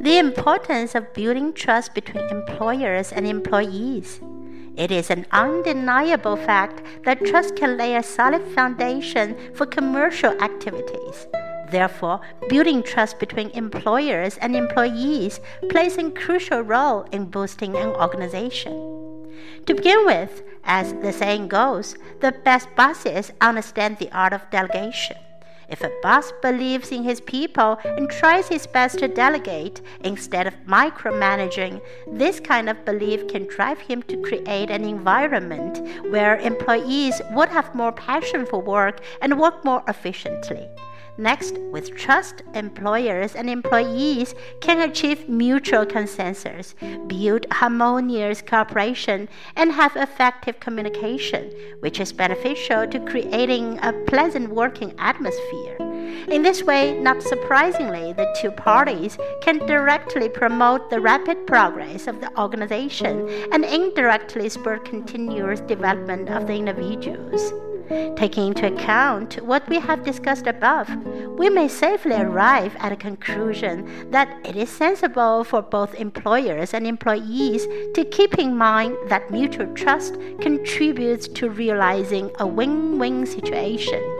The importance of building trust between employers and employees. It is an undeniable fact that trust can lay a solid foundation for commercial activities. Therefore, building trust between employers and employees plays a crucial role in boosting an organization. To begin with, as the saying goes, the best bosses understand the art of delegation. If a boss believes in his people and tries his best to delegate instead of micromanaging, this kind of belief can drive him to create an environment where employees would have more passion for work and work more efficiently. Next, with trust, employers and employees can achieve mutual consensus, build harmonious cooperation, and have effective communication, which is beneficial to creating a pleasant working atmosphere. In this way, not surprisingly, the two parties can directly promote the rapid progress of the organization and indirectly spur continuous development of the individuals. Taking into account what we have discussed above, we may safely arrive at a conclusion that it is sensible for both employers and employees to keep in mind that mutual trust contributes to realizing a win win situation